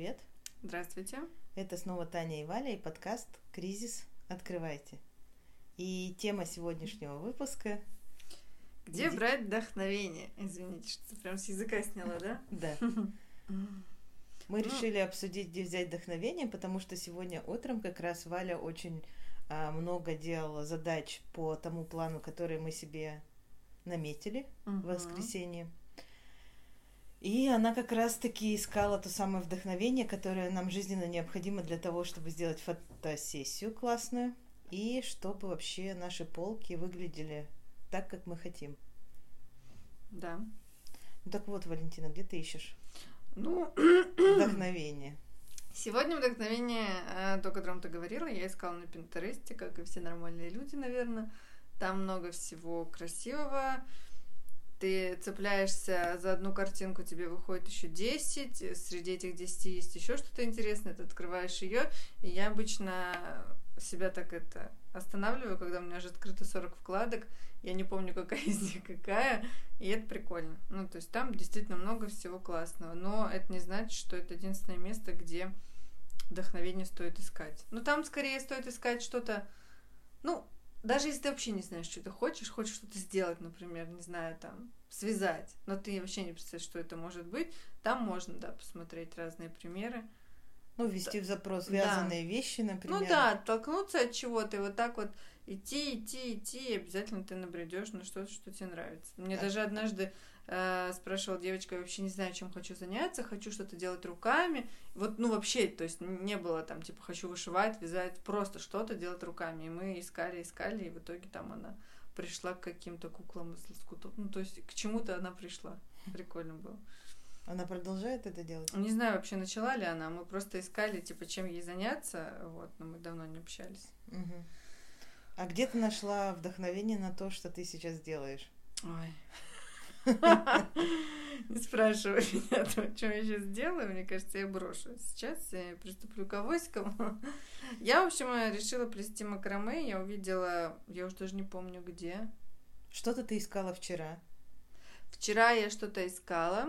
привет. Здравствуйте. Это снова Таня и Валя и подкаст «Кризис. Открывайте». И тема сегодняшнего выпуска... Где, Где... брать вдохновение? Извините, что прям с языка сняла, да? Да. Мы ну. решили обсудить, где взять вдохновение, потому что сегодня утром как раз Валя очень а, много делала задач по тому плану, который мы себе наметили в воскресенье. И она как раз-таки искала то самое вдохновение, которое нам жизненно необходимо для того, чтобы сделать фотосессию классную, и чтобы вообще наши полки выглядели так, как мы хотим. Да. Ну, так вот, Валентина, где ты ищешь? Ну, вдохновение. Сегодня вдохновение, э, то, о котором ты говорила, я искала на Пинтересте, как и все нормальные люди, наверное. Там много всего красивого, ты цепляешься за одну картинку, тебе выходит еще 10, среди этих 10 есть еще что-то интересное, ты открываешь ее, и я обычно себя так это останавливаю, когда у меня уже открыто 40 вкладок, я не помню, какая из них какая, и это прикольно. Ну, то есть там действительно много всего классного, но это не значит, что это единственное место, где вдохновение стоит искать. Ну, там скорее стоит искать что-то, ну, даже если ты вообще не знаешь, что ты хочешь, хочешь что-то сделать, например, не знаю, там, связать, но ты вообще не представляешь, что это может быть, там можно, да, посмотреть разные примеры. Ну, ввести в запрос вязаные да. вещи, например. Ну да, оттолкнуться от чего-то и вот так вот идти, идти, идти, и обязательно ты набредешь на что-то, что тебе нравится. Мне да. даже однажды э, спрашивала девочка, я вообще не знаю, чем хочу заняться, хочу что-то делать руками. Вот, ну, вообще, то есть не было там, типа, хочу вышивать, вязать, просто что-то делать руками. И мы искали, искали, и в итоге там она пришла к каким-то куклам из лоскутов. Ну, то есть к чему-то она пришла. Прикольно было. Она продолжает это делать? Не знаю, вообще начала ли она. Мы просто искали, типа, чем ей заняться, вот, но мы давно не общались. Угу. А где ты нашла вдохновение на то, что ты сейчас делаешь? Ой. Не спрашивай меня, то, что я сейчас делаю. Мне кажется, я брошу. Сейчас я приступлю к авоськам. Я, в общем, решила плести макраме. Я увидела, я уже даже не помню где. Что-то ты искала вчера. Вчера я что-то искала.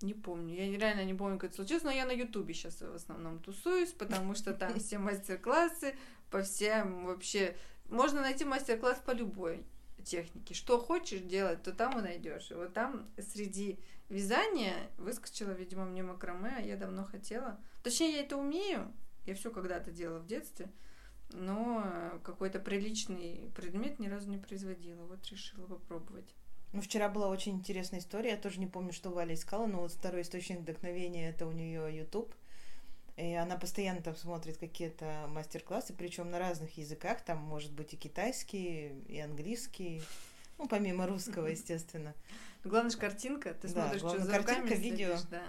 Не помню. Я реально не помню, как это случилось, но я на Ютубе сейчас в основном тусуюсь, потому что там все мастер-классы по всем вообще... Можно найти мастер-класс по любой техники. Что хочешь делать, то там и найдешь. И вот там среди вязания выскочила, видимо, мне макраме, а я давно хотела. Точнее, я это умею. Я все когда-то делала в детстве. Но какой-то приличный предмет ни разу не производила. Вот решила попробовать. Ну, вчера была очень интересная история. Я тоже не помню, что Валя искала, но вот второй источник вдохновения это у нее YouTube. И она постоянно там смотрит какие-то мастер-классы, причем на разных языках, там может быть и китайский, и английский, ну, помимо русского, естественно. Главное же картинка, ты смотришь, что за картинка, видео. Да.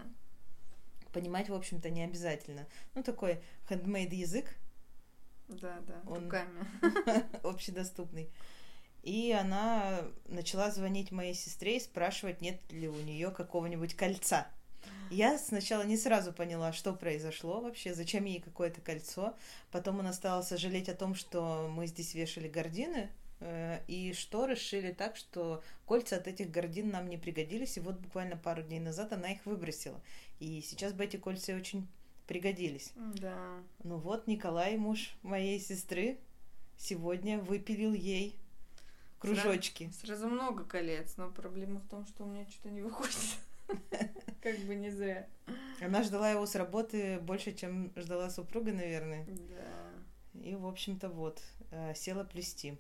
Понимать, в общем-то, не обязательно. Ну, такой handmade язык. Да, да, он руками. общедоступный. И она начала звонить моей сестре и спрашивать, нет ли у нее какого-нибудь кольца. Я сначала не сразу поняла, что произошло вообще, зачем ей какое-то кольцо. Потом она стала сожалеть о том, что мы здесь вешали гардины, э, и шторы сшили так, что кольца от этих гордин нам не пригодились, и вот буквально пару дней назад она их выбросила. И сейчас бы эти кольца очень пригодились. Да. Ну вот, Николай, муж моей сестры, сегодня выпилил ей кружочки. Сразу, сразу много колец, но проблема в том, что у меня что-то не выходит. Как бы не зря. Она ждала его с работы больше, чем ждала супруга, наверное. Да. И, в общем-то, вот, э, села плести.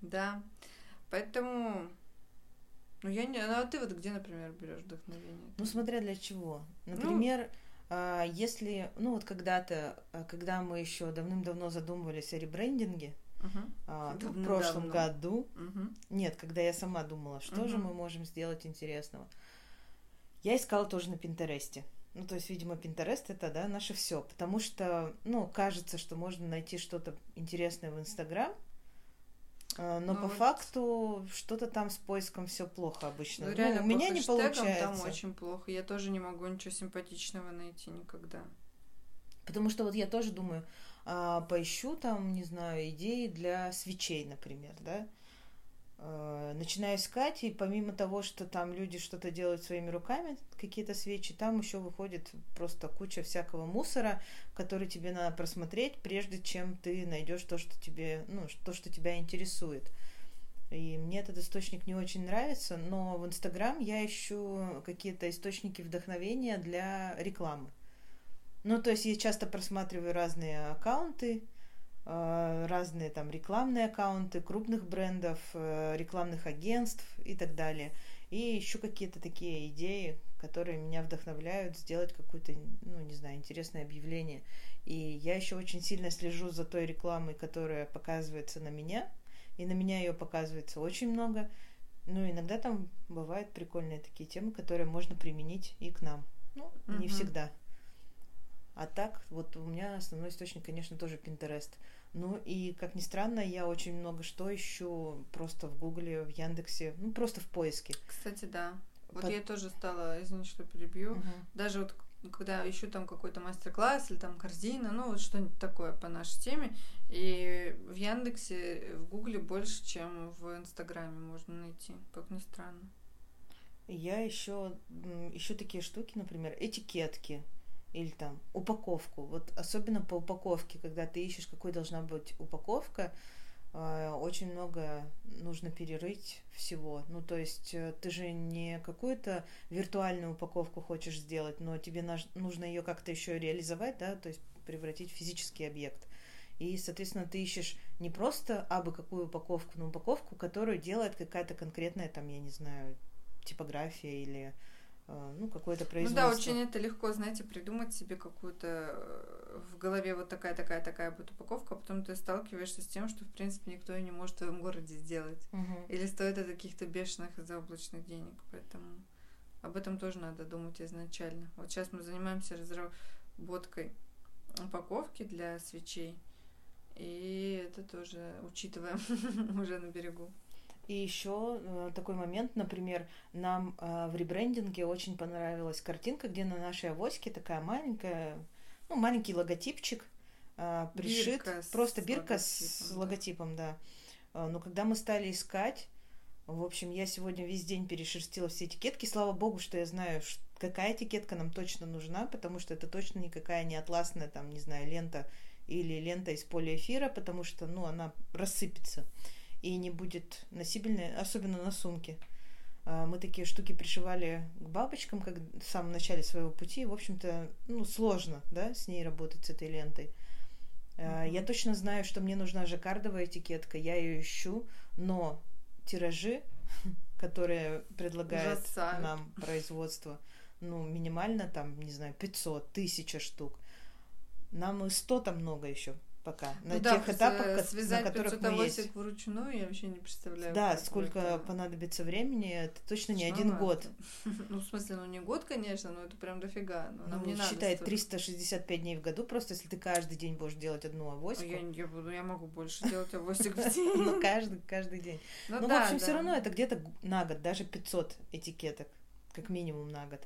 Да. Поэтому... Ну, я не... Ну, а ты вот где, например, берешь вдохновение? Ну, смотря для чего. Например, ну... если... Ну, вот когда-то, а, когда мы еще давным-давно задумывались о ребрендинге, Uh-huh. в прошлом году. Uh-huh. Нет, когда я сама думала, что uh-huh. же мы можем сделать интересного. Я искала тоже на Пинтересте. Ну, то есть, видимо, Пинтерест это, да, наше все. Потому что, ну, кажется, что можно найти что-то интересное в Инстаграм, а, но ну, по вот... факту что-то там с поиском все плохо обычно. Ну, реально, ну, у меня не получается. Там очень плохо. Я тоже не могу ничего симпатичного найти никогда. Потому что вот я тоже думаю, а, поищу там, не знаю, идеи для свечей, например, да. Э, начинаю искать, и помимо того, что там люди что-то делают своими руками, какие-то свечи, там еще выходит просто куча всякого мусора, который тебе надо просмотреть, прежде чем ты найдешь то, что тебе, ну, то, что тебя интересует. И мне этот источник не очень нравится, но в Инстаграм я ищу какие-то источники вдохновения для рекламы. Ну, то есть я часто просматриваю разные аккаунты, разные там рекламные аккаунты крупных брендов, э, рекламных агентств и так далее. И еще какие-то такие идеи, которые меня вдохновляют сделать какое-то, ну, не знаю, интересное объявление. И я еще очень сильно слежу за той рекламой, которая показывается на меня. И на меня ее показывается очень много. Ну, иногда там бывают прикольные такие темы, которые можно применить и к нам. Ну, mm-hmm. не всегда. А так, вот у меня основной источник, конечно, тоже Pinterest. Ну и, как ни странно, я очень много что ищу просто в Гугле, в Яндексе, ну просто в поиске. Кстати, да. Вот Под... я тоже стала, извини, что перебью, угу. даже вот когда ищу там какой-то мастер-класс или там корзина, ну вот что-нибудь такое по нашей теме, и в Яндексе, в Гугле больше, чем в Инстаграме можно найти, как ни странно. Я еще ищу такие штуки, например, этикетки или там упаковку. Вот особенно по упаковке, когда ты ищешь, какой должна быть упаковка, э, очень много нужно перерыть всего. Ну, то есть э, ты же не какую-то виртуальную упаковку хочешь сделать, но тебе нужно ее как-то еще реализовать, да, то есть превратить в физический объект. И, соответственно, ты ищешь не просто абы какую упаковку, но упаковку, которую делает какая-то конкретная, там, я не знаю, типография или ну, какое-то производство. Ну да, очень это легко, знаете, придумать себе какую-то э, в голове вот такая, такая, такая будет упаковка, а потом ты сталкиваешься с тем, что, в принципе, никто и не может в твоем городе сделать. Угу. Или стоит это каких-то бешеных заоблачных денег. Поэтому об этом тоже надо думать изначально. Вот сейчас мы занимаемся разработкой упаковки для свечей. И это тоже учитываем уже на берегу. И еще э, такой момент, например, нам э, в ребрендинге очень понравилась картинка, где на нашей авоське такая маленькая, ну, маленький логотипчик э, пришит. Бирка просто бирка с логотипом, да. да. Но когда мы стали искать, в общем, я сегодня весь день перешерстила все этикетки. Слава богу, что я знаю, какая этикетка нам точно нужна, потому что это точно никакая не атласная, там, не знаю, лента или лента из полиэфира, потому что, ну, она рассыпется и не будет носибельной, особенно на сумке. А, мы такие штуки пришивали к бабочкам, как в самом начале своего пути. В общем-то, ну, сложно, да, с ней работать, с этой лентой. Mm-hmm. Я точно знаю, что мне нужна жаккардовая этикетка, я ее ищу, но тиражи, которые предлагает Ужасают. нам производство, ну, минимально там, не знаю, 500, 1000 штук. Нам и 100 там много еще пока. Ну, на да, тех этапах, связать на которых мы есть. вручную, я вообще не представляю. Да, сколько это... понадобится времени, это точно не один год. Ну, в смысле, ну не год, конечно, но это прям дофига. Но нам ну, не считай, надо 365 дней в году, просто если ты каждый день будешь делать одну авоську. Я, я, буду, я могу больше делать авосик в день. Ну, каждый, каждый день. Ну, ну в общем, все равно это где-то на год, даже 500 этикеток, как минимум на год.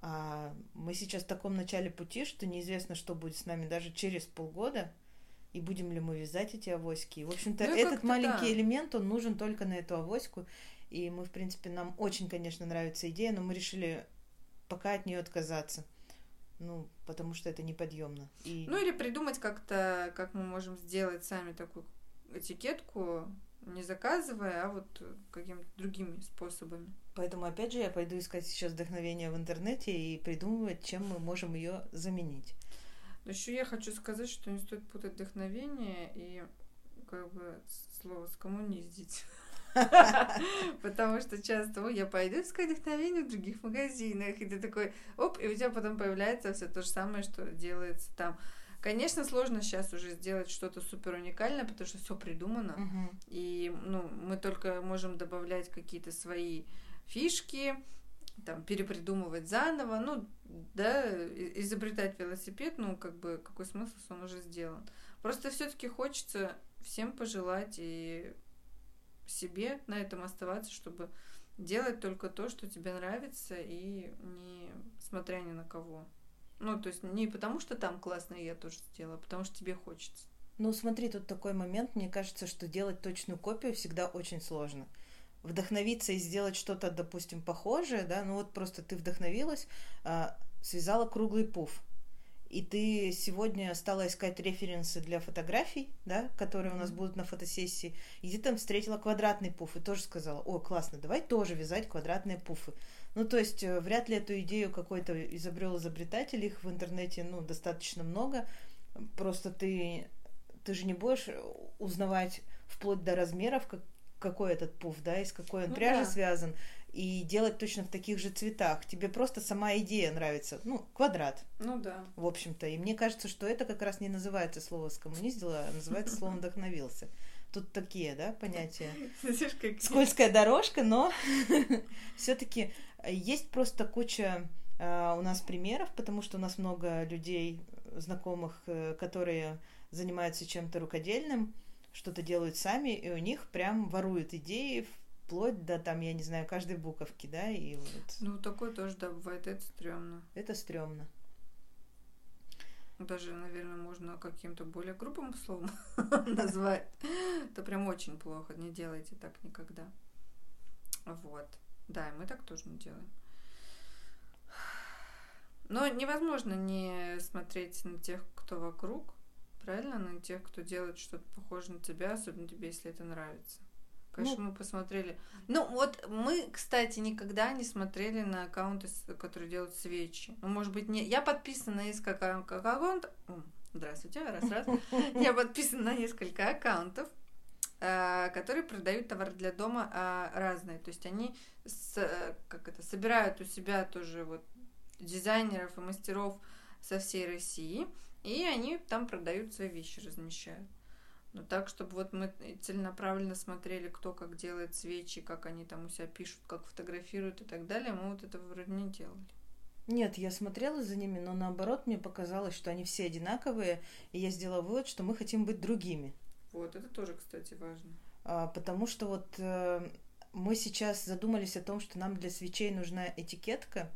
А мы сейчас в таком начале пути, что неизвестно, что будет с нами даже через полгода и будем ли мы вязать эти авоськи. В общем-то, ну, этот маленький да. элемент, он нужен только на эту авоську. И мы, в принципе, нам очень, конечно, нравится идея, но мы решили пока от нее отказаться. Ну, потому что это неподъемно. И... Ну, или придумать как-то, как мы можем сделать сами такую этикетку, не заказывая, а вот какими-то другими способами. Поэтому, опять же, я пойду искать сейчас вдохновение в интернете и придумывать, чем мы можем ее заменить. Но еще я хочу сказать, что не стоит путать вдохновение и как бы слово скоммуниздить. Потому что часто, я пойду искать вдохновение в других магазинах, и ты такой, оп, и у тебя потом появляется все то же самое, что делается там. Конечно, сложно сейчас уже сделать что-то супер уникальное, потому что все придумано, uh-huh. и ну мы только можем добавлять какие-то свои фишки, там перепридумывать заново, ну, да, изобретать велосипед, ну, как бы, какой смысл, он уже сделан. Просто все-таки хочется всем пожелать и себе на этом оставаться, чтобы делать только то, что тебе нравится, и не смотря ни на кого. Ну, то есть не потому, что там классно, и я тоже сделала, а потому что тебе хочется. Ну, смотри, тут такой момент, мне кажется, что делать точную копию всегда очень сложно. Вдохновиться и сделать что-то, допустим, похожее, да, ну вот просто ты вдохновилась, а, связала круглый пуф, и ты сегодня стала искать референсы для фотографий, да, которые у нас будут на фотосессии, и ты там встретила квадратный пуф и тоже сказала, о, классно, давай тоже вязать квадратные пуфы. Ну, то есть, э, вряд ли эту идею какой-то изобрел изобретатель, их в интернете, ну, достаточно много, просто ты, ты же не будешь узнавать вплоть до размеров, как, какой этот пуф, да, из какой он ну, пряжи да. связан, и делать точно в таких же цветах. Тебе просто сама идея нравится. Ну, квадрат. Ну да. В общем-то. И мне кажется, что это как раз не называется слово скоммуниздила, а называется словом вдохновился. Тут такие, да, понятия. Скользкая дорожка, но все-таки есть просто куча а, у нас примеров, потому что у нас много людей, знакомых, э, которые занимаются чем-то рукодельным, что-то делают сами, и у них прям воруют идеи вплоть до там, я не знаю, каждой буковки, да, и вот. Ну, такое тоже, да, бывает, это стрёмно. Это стрёмно. Даже, наверное, можно каким-то более грубым словом назвать. Это прям очень плохо. Не делайте так никогда. Вот. Да, и мы так тоже не делаем. Но невозможно не смотреть на тех, кто вокруг, правильно? На тех, кто делает что-то похожее на тебя, особенно тебе, если это нравится. Конечно, ну, мы посмотрели. Ну, вот мы, кстати, никогда не смотрели на аккаунты, которые делают свечи. Ну, может быть, не. Я подписана на несколько аккаунтов. Здравствуйте, раз, раз. Я подписана на несколько аккаунтов, э, которые продают товары для дома а, разные. То есть они с, как это, собирают у себя тоже вот дизайнеров и мастеров со всей России, и они там продают свои вещи, размещают. Но так, чтобы вот мы целенаправленно смотрели, кто как делает свечи, как они там у себя пишут, как фотографируют и так далее, мы вот этого вроде не делали. Нет, я смотрела за ними, но наоборот мне показалось, что они все одинаковые, и я сделала вывод, что мы хотим быть другими. Вот, это тоже, кстати, важно. А, потому что вот э, мы сейчас задумались о том, что нам для свечей нужна этикетка,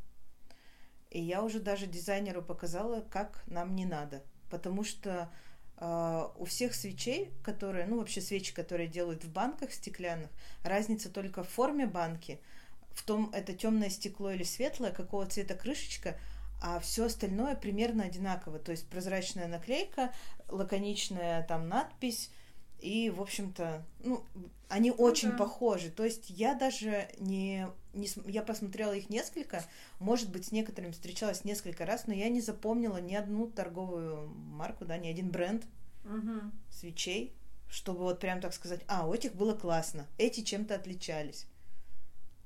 и я уже даже дизайнеру показала, как нам не надо. Потому что Uh, у всех свечей, которые, ну вообще свечи, которые делают в банках стеклянных, разница только в форме банки, в том, это темное стекло или светлое, какого цвета крышечка, а все остальное примерно одинаково. То есть прозрачная наклейка, лаконичная там надпись, и, в общем-то, ну, они ну, очень да. похожи. То есть я даже не, не... Я посмотрела их несколько, может быть, с некоторыми встречалась несколько раз, но я не запомнила ни одну торговую марку, да, ни один бренд угу. свечей, чтобы вот прям так сказать, а, у этих было классно, эти чем-то отличались.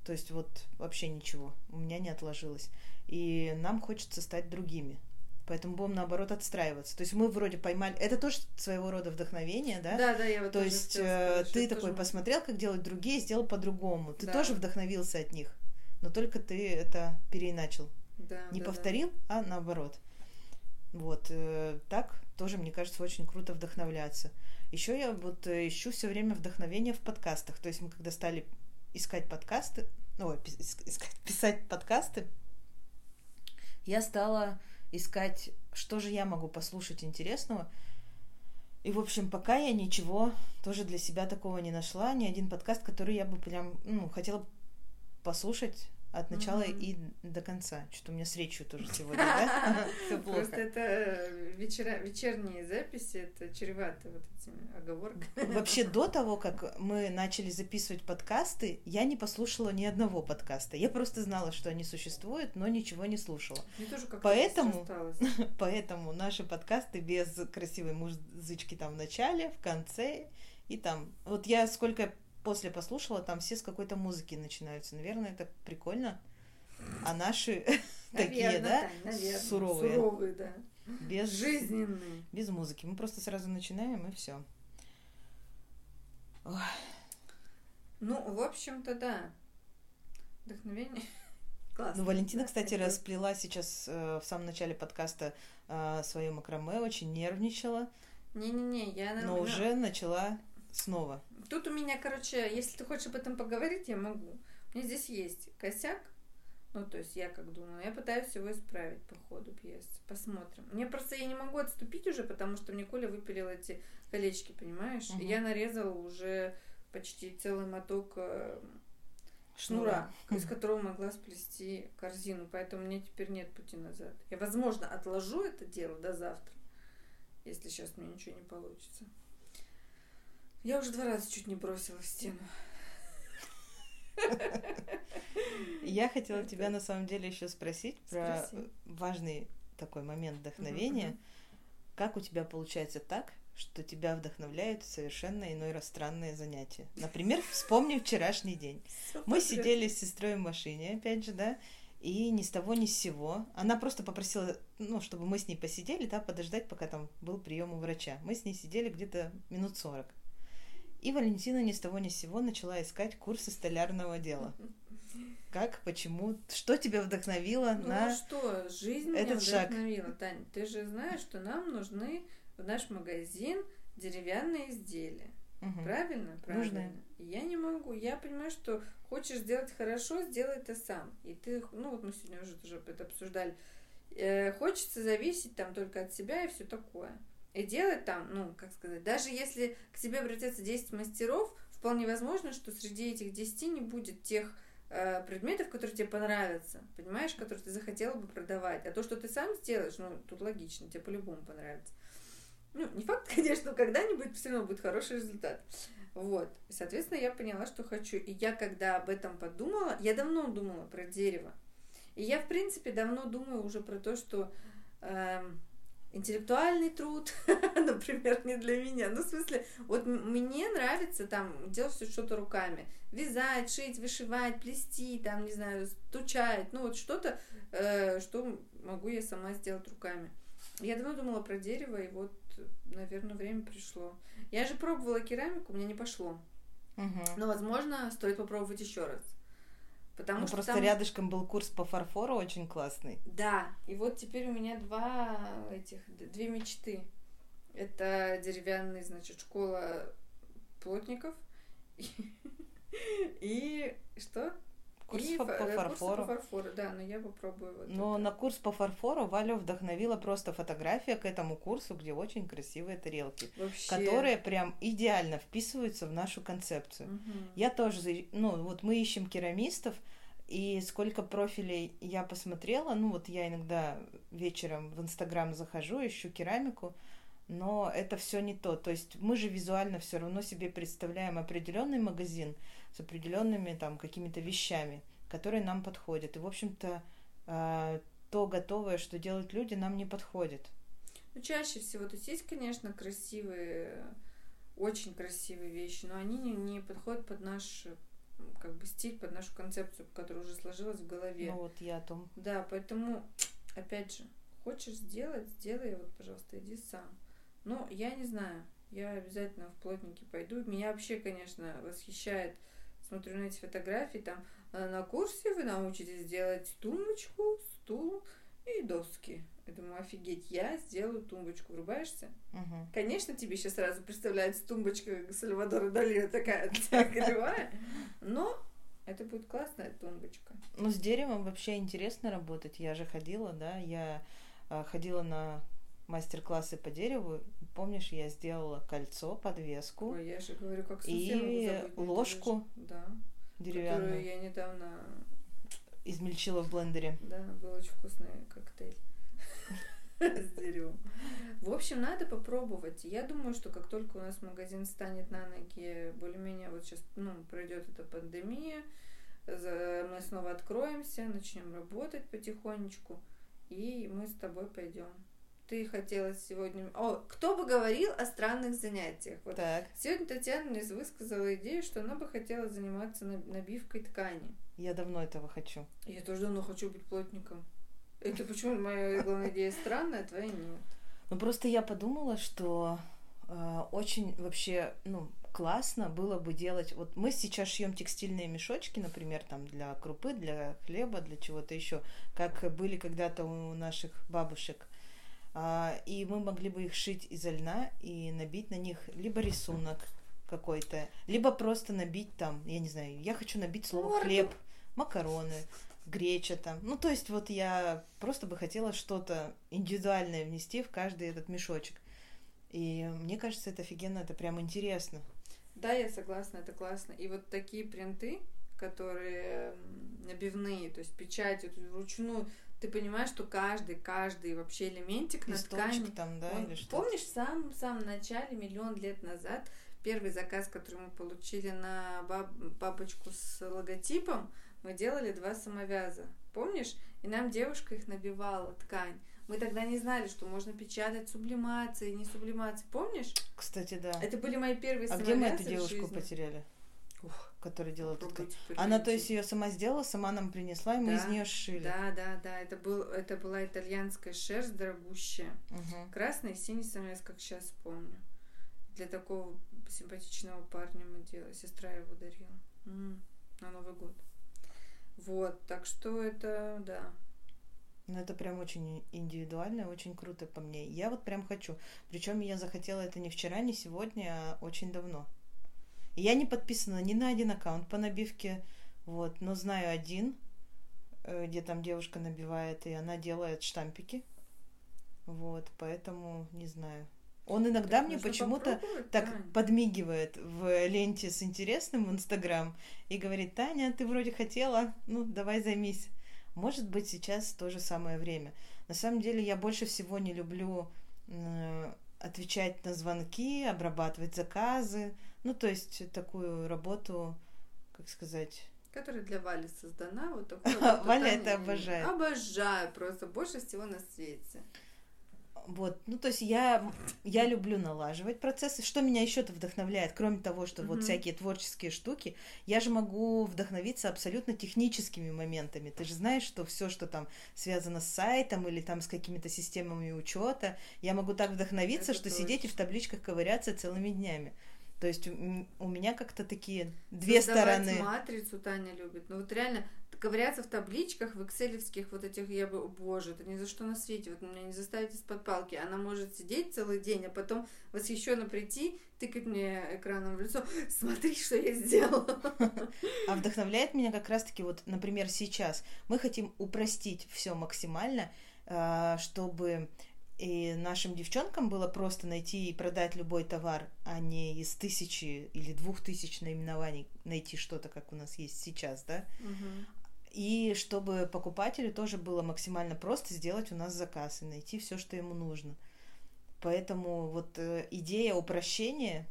То есть вот вообще ничего у меня не отложилось. И нам хочется стать другими. Поэтому будем наоборот отстраиваться. То есть мы вроде поймали. Это тоже своего рода вдохновение, да? Да, да, я вот То есть э, сказать, ты такой тоже... посмотрел, как делают другие, сделал по-другому. Ты да. тоже вдохновился от них. Но только ты это переиначил. Да, Не да, повторил, да. а наоборот. Вот. Э, так тоже, мне кажется, очень круто вдохновляться. Еще я вот э, ищу все время вдохновение в подкастах. То есть мы когда стали искать подкасты, ой, искать, писать подкасты, я стала искать, что же я могу послушать интересного. И, в общем, пока я ничего тоже для себя такого не нашла, ни один подкаст, который я бы прям, ну, хотела послушать от начала mm-hmm. и до конца. Что-то у меня с речью тоже сегодня, да? Просто это э, вечера, вечерние записи, это чревато вот этими оговорками. Вообще, до того, как мы начали записывать подкасты, я не послушала ни одного подкаста. Я просто знала, что они существуют, но ничего не слушала. Мне тоже как поэтому, поэтому наши подкасты без красивой музычки там в начале, в конце и там. Вот я сколько после послушала, там все с какой-то музыки начинаются. Наверное, это прикольно. А наши такие, да, суровые. Суровые, да. Без, Жизненные. Без музыки. Мы просто сразу начинаем и все. Ну, в общем-то, да. Вдохновение. Классно. Ну, Валентина, кстати, расплела сейчас э, в самом начале подкаста э, свое макраме, очень нервничала. Не-не-не, я... Но уже начала снова. Тут у меня, короче, если ты хочешь об этом поговорить, я могу. У меня здесь есть косяк. Ну, то есть я как думаю, я пытаюсь его исправить по ходу пьесы. Посмотрим. Мне просто я не могу отступить уже, потому что мне Коля выпилил эти колечки, понимаешь? Угу. И я нарезала уже почти целый моток э, шнура, из которого могла сплести корзину. Поэтому у меня теперь нет пути назад. Я, возможно, отложу это дело до завтра, если сейчас мне ничего не получится. Я уже два раза чуть не бросила в стену. Я хотела тебя на самом деле еще спросить про важный такой момент вдохновения. Как у тебя получается так, что тебя вдохновляют совершенно иной раз странные занятия. Например, вспомни вчерашний день. Мы сидели с сестрой в машине, опять же, да, и ни с того ни с сего. Она просто попросила, ну, чтобы мы с ней посидели, да, подождать, пока там был прием у врача. Мы с ней сидели где-то минут сорок. И Валентина ни с того ни с сего начала искать курсы столярного дела. Как, почему, что тебя вдохновило ну, на что, жизнь этот меня вдохновила. Шаг? Тань, ты же знаешь, что нам нужны в наш магазин деревянные изделия. Угу. Правильно? Правильно. Нужно. Я не могу. Я понимаю, что хочешь сделать хорошо, сделай это сам. И ты, ну вот мы сегодня уже тоже это обсуждали. Э, хочется зависеть там только от себя и все такое. И делать там, ну, как сказать, даже если к тебе обратятся 10 мастеров, вполне возможно, что среди этих 10 не будет тех э, предметов, которые тебе понравятся, понимаешь, которые ты захотела бы продавать. А то, что ты сам сделаешь, ну, тут логично, тебе по-любому понравится. Ну, не факт, конечно, когда-нибудь все равно будет хороший результат. Вот. И, соответственно, я поняла, что хочу. И я, когда об этом подумала, я давно думала про дерево. И я, в принципе, давно думаю уже про то, что э, интеллектуальный труд, например, не для меня. Ну, в смысле, вот мне нравится там делать что-то руками. Вязать, шить, вышивать, плести, там, не знаю, стучать. Ну, вот что-то, э, что могу я сама сделать руками. Я давно думала про дерево, и вот, наверное, время пришло. Я же пробовала керамику, у меня не пошло. Угу. Но, возможно, стоит попробовать еще раз. Потому ну, что просто там... рядышком был курс по фарфору очень классный. Да, и вот теперь у меня два этих, две мечты. Это деревянный, значит, школа плотников. И что? Курс и по, по фарфору. Курс по фарфору, да, но я попробую вот Но это. на курс по фарфору Валю вдохновила просто фотография к этому курсу, где очень красивые тарелки, Вообще. которые прям идеально вписываются в нашу концепцию. Угу. Я тоже, ну вот мы ищем керамистов, и сколько профилей я посмотрела, ну вот я иногда вечером в Инстаграм захожу, ищу керамику, но это все не то. То есть мы же визуально все равно себе представляем определенный магазин с определенными там какими-то вещами, которые нам подходят. И, в общем-то, э, то готовое, что делают люди, нам не подходит. Ну, чаще всего, то есть есть, конечно, красивые, очень красивые вещи, но они не, не подходят под наш как бы стиль, под нашу концепцию, которая уже сложилась в голове. Ну вот я о том. Да, поэтому, опять же, хочешь сделать, сделай, вот, пожалуйста, иди сам. Но я не знаю, я обязательно в плотники пойду. Меня вообще, конечно, восхищает, смотрю на эти фотографии, там «А на курсе вы научитесь делать тумбочку, стул и доски. Я думаю, офигеть, я сделаю тумбочку. Врубаешься? Угу. Конечно, тебе сейчас сразу представляется тумбочка Сальвадора Дали такая кривая, но это будет классная тумбочка. Ну, с деревом вообще интересно работать. Я же ходила, да, я э, ходила на мастер-классы по дереву. Помнишь, я сделала кольцо, подвеску. Ой, я же говорю, как И ложку да, деревянную. Которую я недавно измельчила в блендере. Да, был очень вкусный коктейль с деревом. В общем, надо попробовать. Я думаю, что как только у нас магазин станет на ноги, более-менее вот сейчас, ну, пройдет эта пандемия, мы снова откроемся, начнем работать потихонечку, и мы с тобой пойдем ты хотела сегодня... О, кто бы говорил о странных занятиях? Вот так. Сегодня Татьяна мне высказала идею, что она бы хотела заниматься набивкой ткани. Я давно этого хочу. Я тоже давно хочу быть плотником. Это почему моя главная идея странная, а твоя нет? Ну просто я подумала, что э, очень вообще, ну, классно было бы делать. Вот мы сейчас шьем текстильные мешочки, например, там для крупы, для хлеба, для чего-то еще, как были когда-то у наших бабушек. А, и мы могли бы их шить изо льна и набить на них либо рисунок какой-то, либо просто набить там, я не знаю, я хочу набить слово Морду. хлеб, макароны, греча там. Ну, то есть вот я просто бы хотела что-то индивидуальное внести в каждый этот мешочек. И мне кажется, это офигенно, это прям интересно. Да, я согласна, это классно. И вот такие принты, которые набивные, то есть печать вручную. Ты понимаешь, что каждый, каждый вообще элементик на ткани. там, да, он, или что? Помнишь, в самом, самом начале, миллион лет назад, первый заказ, который мы получили на баб, бабочку с логотипом, мы делали два самовяза. Помнишь? И нам девушка их набивала, ткань. Мы тогда не знали, что можно печатать сублимации, не сублимации. Помнишь? Кстати, да. Это были мои первые А где мы эту девушку потеряли? Ух, которая делала ткань. Она, то есть, ее сама сделала, сама нам принесла, и мы да, из нее сшили. Да, да, да. Это, был, это была итальянская шерсть дорогущая. Угу. Красный и синий самец, как сейчас помню. Для такого симпатичного парня мы делали. Сестра его дарила. М-м, на Новый год. Вот, так что это, да, ну, это прям очень индивидуально, очень круто по мне. Я вот прям хочу. Причем я захотела это не вчера, не сегодня, а очень давно. Я не подписана ни на один аккаунт по набивке, вот, но знаю один, э, где там девушка набивает, и она делает штампики. Вот, поэтому не знаю. Он иногда так мне почему-то так Тань. подмигивает в ленте с интересным в Инстаграм и говорит, Таня, ты вроде хотела, ну, давай займись. Может быть, сейчас то же самое время. На самом деле, я больше всего не люблю отвечать на звонки, обрабатывать заказы. Ну, то есть такую работу, как сказать... Которая для Вали создана. Вот такую Валя это обожает. Обожаю просто больше всего на свете. Вот, ну то есть я, я люблю налаживать процессы. Что меня еще-то вдохновляет, кроме того, что mm-hmm. вот всякие творческие штуки, я же могу вдохновиться абсолютно техническими моментами. Ты же знаешь, что все, что там связано с сайтом или там с какими-то системами учета, я могу так вдохновиться, Это что точно. сидеть и в табличках ковыряться целыми днями. То есть у меня как-то такие две Создавать стороны. матрицу Таня любит. Ну вот реально ковыряться в табличках, в экселевских вот этих, я бы, боже, это ни за что на свете, вот меня не заставить из-под палки. Она может сидеть целый день, а потом восхищенно прийти, тыкать мне экраном в лицо, смотри, что я сделала. А вдохновляет меня как раз-таки вот, например, сейчас мы хотим упростить все максимально, а, чтобы и нашим девчонкам было просто найти и продать любой товар, а не из тысячи или двух тысяч наименований найти что-то, как у нас есть сейчас, да. Угу. И чтобы покупателю тоже было максимально просто сделать у нас заказ и найти все, что ему нужно. Поэтому вот э, идея упрощения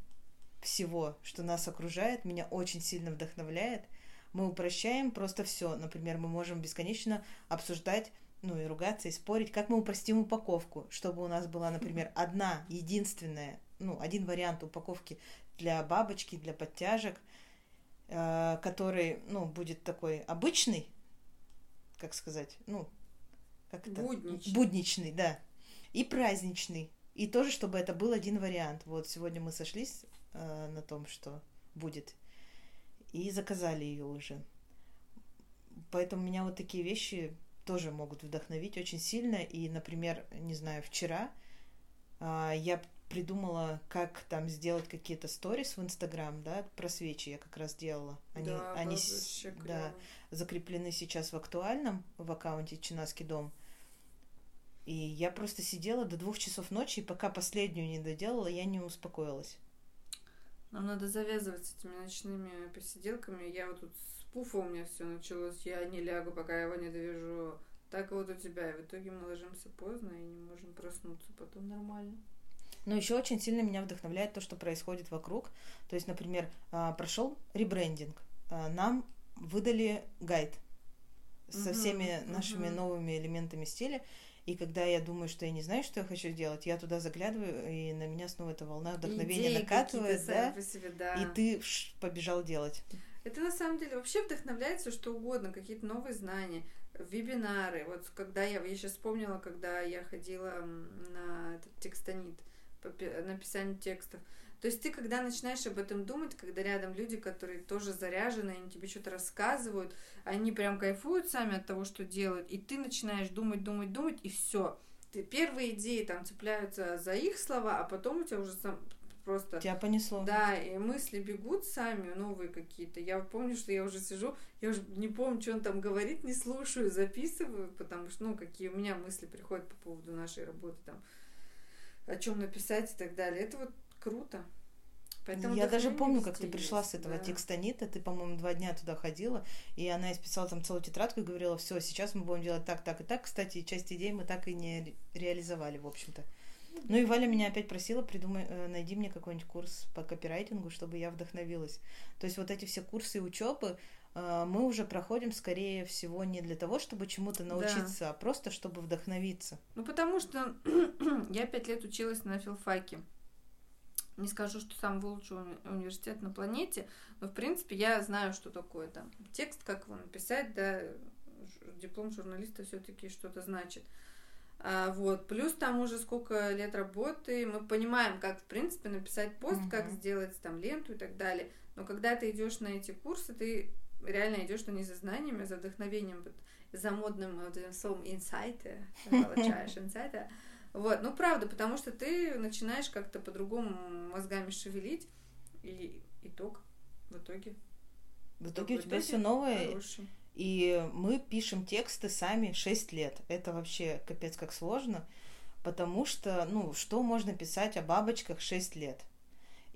всего, что нас окружает, меня очень сильно вдохновляет. Мы упрощаем просто все. Например, мы можем бесконечно обсуждать ну и ругаться, и спорить, как мы упростим упаковку, чтобы у нас была, например, одна, единственная, ну, один вариант упаковки для бабочки, для подтяжек, э, который, ну, будет такой обычный, как сказать, ну, как это? Будничный. Будничный, да. И праздничный. И тоже, чтобы это был один вариант. Вот сегодня мы сошлись э, на том, что будет. И заказали ее уже. Поэтому меня вот такие вещи тоже могут вдохновить очень сильно. И, например, не знаю, вчера а, я придумала, как там сделать какие-то сторис в Инстаграм, да, про свечи я как раз делала. Они, да, они да, закреплены сейчас в актуальном, в аккаунте Чинаский дом. И я просто сидела до двух часов ночи, и пока последнюю не доделала, я не успокоилась. Нам надо завязывать с этими ночными посиделками. Я вот тут пуфа у меня все началось, я не лягу, пока я его не довяжу. Так вот у тебя. И в итоге мы ложимся поздно и не можем проснуться потом нормально. Но еще очень сильно меня вдохновляет то, что происходит вокруг. То есть, например, а, прошел ребрендинг. А, нам выдали гайд со всеми нашими новыми элементами стиля. И когда я думаю, что я не знаю, что я хочу сделать, я туда заглядываю, и на меня снова эта волна вдохновения Идеи накатывает, да? Себе, да. И ты побежал делать. Это на самом деле вообще вдохновляет все что угодно, какие-то новые знания, вебинары. Вот когда я, я сейчас вспомнила, когда я ходила на этот текстонит, написание текстов. То есть ты, когда начинаешь об этом думать, когда рядом люди, которые тоже заряжены, они тебе что-то рассказывают, они прям кайфуют сами от того, что делают, и ты начинаешь думать, думать, думать, и все. Ты первые идеи там цепляются за их слова, а потом у тебя уже сам, просто... Тебя понесло. Да, и мысли бегут сами, новые какие-то. Я помню, что я уже сижу, я уже не помню, что он там говорит, не слушаю, записываю, потому что, ну, какие у меня мысли приходят по поводу нашей работы, там, о чем написать и так далее. Это вот круто. Поэтому я даже помню, как ты пришла есть, с этого да. текстонита, ты, по-моему, два дня туда ходила, и она исписала там целую тетрадку и говорила, все, сейчас мы будем делать так, так и так. Кстати, часть идей мы так и не ре- реализовали, в общем-то. Ну и Валя меня опять просила, придумай, э, найди мне какой-нибудь курс по копирайтингу, чтобы я вдохновилась. То есть вот эти все курсы и учебы мы уже проходим, скорее всего, не для того, чтобы чему-то Да. научиться, а просто чтобы вдохновиться. Ну, потому что я пять лет училась на филфаке. Не скажу, что самый лучший уни- университет на планете, но, в принципе, я знаю, что такое там текст, как его написать, да, диплом журналиста все-таки что-то значит. А, вот. Плюс там уже сколько лет работы, мы понимаем, как, в принципе, написать пост, как Мгм. сделать там ленту и так далее. Но когда ты идешь на эти курсы, ты реально идешь не за знаниями, а за вдохновением, вот, за модным вот этим словом инсайты, получаешь инсайты. Вот, ну правда, потому что ты начинаешь как-то по-другому мозгами шевелить, и итог в итоге В итоге у тебя все новое, хороший. И мы пишем тексты сами 6 лет. Это вообще капец как сложно, потому что, ну, что можно писать о бабочках 6 лет?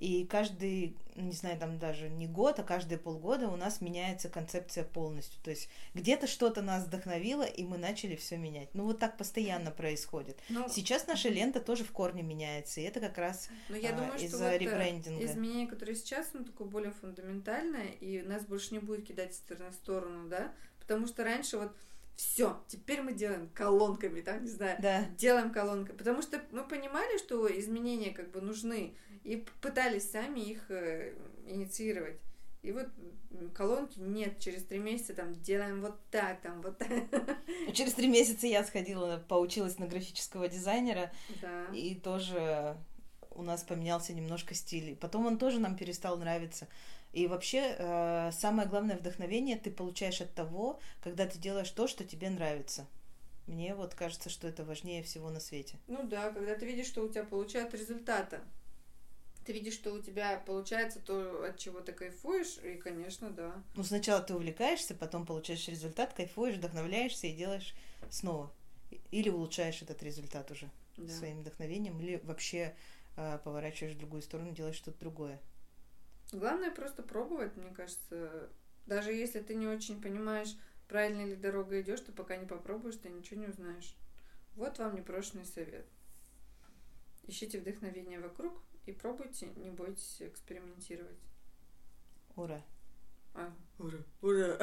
И каждый, не знаю, там даже не год, а каждые полгода у нас меняется концепция полностью. То есть где-то что-то нас вдохновило, и мы начали все менять. Ну, вот так постоянно происходит. Ну, Сейчас наша лента тоже в корне меняется, и это как раз но я а, думаю, что из-за вот, э, ребрендинга. изменение, которое сейчас, оно такое более фундаментальное, и нас больше не будет кидать из стороны в сторону, да? Потому что раньше вот все, теперь мы делаем колонками, там, не знаю, Да. делаем колонкой. Потому что мы понимали, что изменения как бы нужны, и пытались сами их э, инициировать. И вот колонки нет, через три месяца там делаем вот так, там вот так. Через три месяца я сходила, поучилась на графического дизайнера, Да. И тоже у нас поменялся немножко стиль. И Потом он тоже нам перестал нравиться. И вообще, э, самое главное вдохновение ты получаешь от того, когда ты делаешь то, что тебе нравится. Мне вот кажется, что это важнее всего на свете. Ну да, когда ты видишь, что у тебя получают результаты. Ты видишь, что у тебя получается то, от чего ты кайфуешь, и, конечно, да. Ну, сначала ты увлекаешься, потом получаешь результат, кайфуешь, вдохновляешься и делаешь снова. Или улучшаешь этот результат уже да. своим вдохновением, или вообще э, поворачиваешь в другую сторону, делаешь что-то другое. Главное просто пробовать, мне кажется. Даже если ты не очень понимаешь, правильно ли дорога идешь, ты пока не попробуешь, ты ничего не узнаешь. Вот вам непрошенный совет. Ищите вдохновение вокруг и пробуйте, не бойтесь экспериментировать. Ура! А, ура, ура.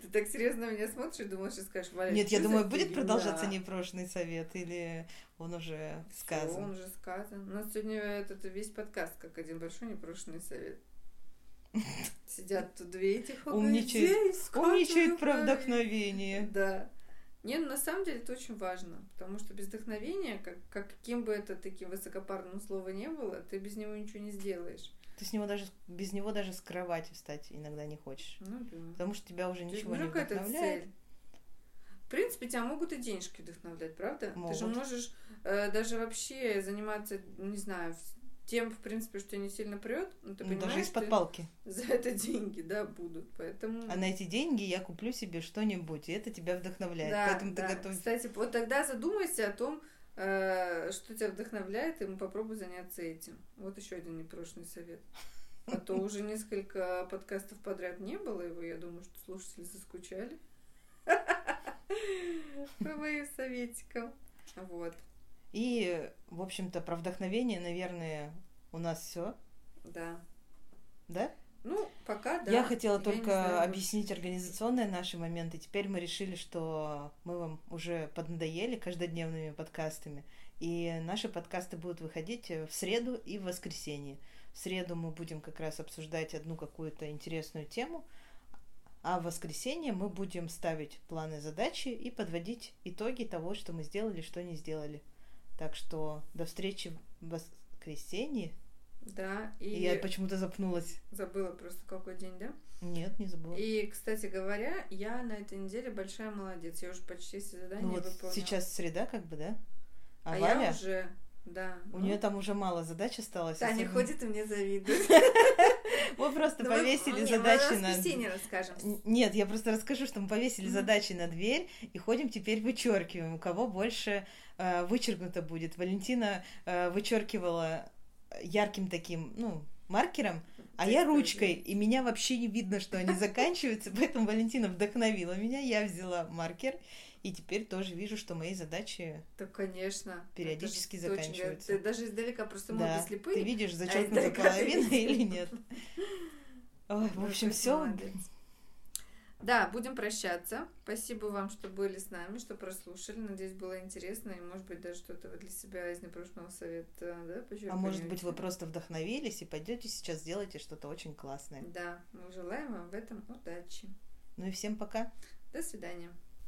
Ты так серьезно на меня смотришь и думаешь, что скажешь, Валя, Нет, я думаю, будет фигня?» продолжаться непрошенный совет, или он уже сказан. он уже сказан. У нас сегодня этот весь подкаст как один большой непрошенный совет. Сидят тут две этих скачут Умничает про вдохновение. вдохновение. Да. Не, ну на самом деле это очень важно, потому что без вдохновения, как, как- каким бы это таким высокопарным слово не было, ты без него ничего не сделаешь. Ты с него даже без него даже с кровати встать иногда не хочешь. Ну да. Потому что тебя уже То есть, ничего ну, не вдохновляет. цель. В принципе, тебя могут и денежки вдохновлять, правда? Ты же Могут. можешь э, даже вообще заниматься, не знаю, тем, в принципе, что не сильно прет, но ты Ну, понимаешь, даже из-под палки. за это деньги, да, будут. Поэтому... А на эти деньги я куплю себе что-нибудь, и это тебя вдохновляет. Да, Поэтому да. ты готов. Кстати, вот тогда задумайся о том, э, что тебя вдохновляет, и попробуй заняться этим. Вот еще один непрошенный совет. А то уже несколько подкастов подряд не было его, я думаю, что слушатели заскучали. По моим советикам. Вот, И, в общем-то, про вдохновение, наверное, у нас все, да. да? Ну, пока, да. Я хотела не только знаю объяснить организационные наши моменты. Теперь мы решили, что мы вам уже поднадоели каждодневными подкастами. И наши подкасты будут выходить в среду и в воскресенье. В среду мы будем как раз обсуждать одну какую-то интересную тему, а в воскресенье мы будем ставить планы задачи и подводить итоги того, что мы сделали, что не сделали. Так что до встречи в воскресенье. Да, И и я почему-то запнулась. забыла просто какой день, да? Нет, не забыла. И, кстати говоря, я на этой неделе большая молодец. Я уже почти все задания Ну вот выполнила. сейчас среда, как бы, да? А, А, Валя, я уже, да. у ну, нее там уже мало задач осталось. Таня особенно- ходит и мне завидует. Мы просто мы- повесили мы задачи на... воскресенье расскажем. Нет, я просто расскажу, что мы повесили задачи на дверь и ходим теперь вычеркиваем, у кого больше э, вычеркнуто будет. Валентина э, вычеркивала ярким таким, ну, маркером, а я ручкой, и меня вообще не видно, что они заканчиваются, поэтому Валентина вдохновила меня, я взяла маркер, и теперь тоже вижу, что мои задачи так, конечно, периодически заканчиваются. Очень, ты даже издалека просто мы да, слепые. Ты видишь, зачеркнута а половина или нет. Ой, в общем, все. Да, будем прощаться. Спасибо вам, что были с нами, что прослушали. Надеюсь, было интересно и, может быть, даже что-то вы для себя из непрошенного совета, да, А может быть, вы просто вдохновились и пойдете сейчас сделаете что-то очень классное. Да, мы желаем вам в этом удачи. Ну и всем пока. До свидания.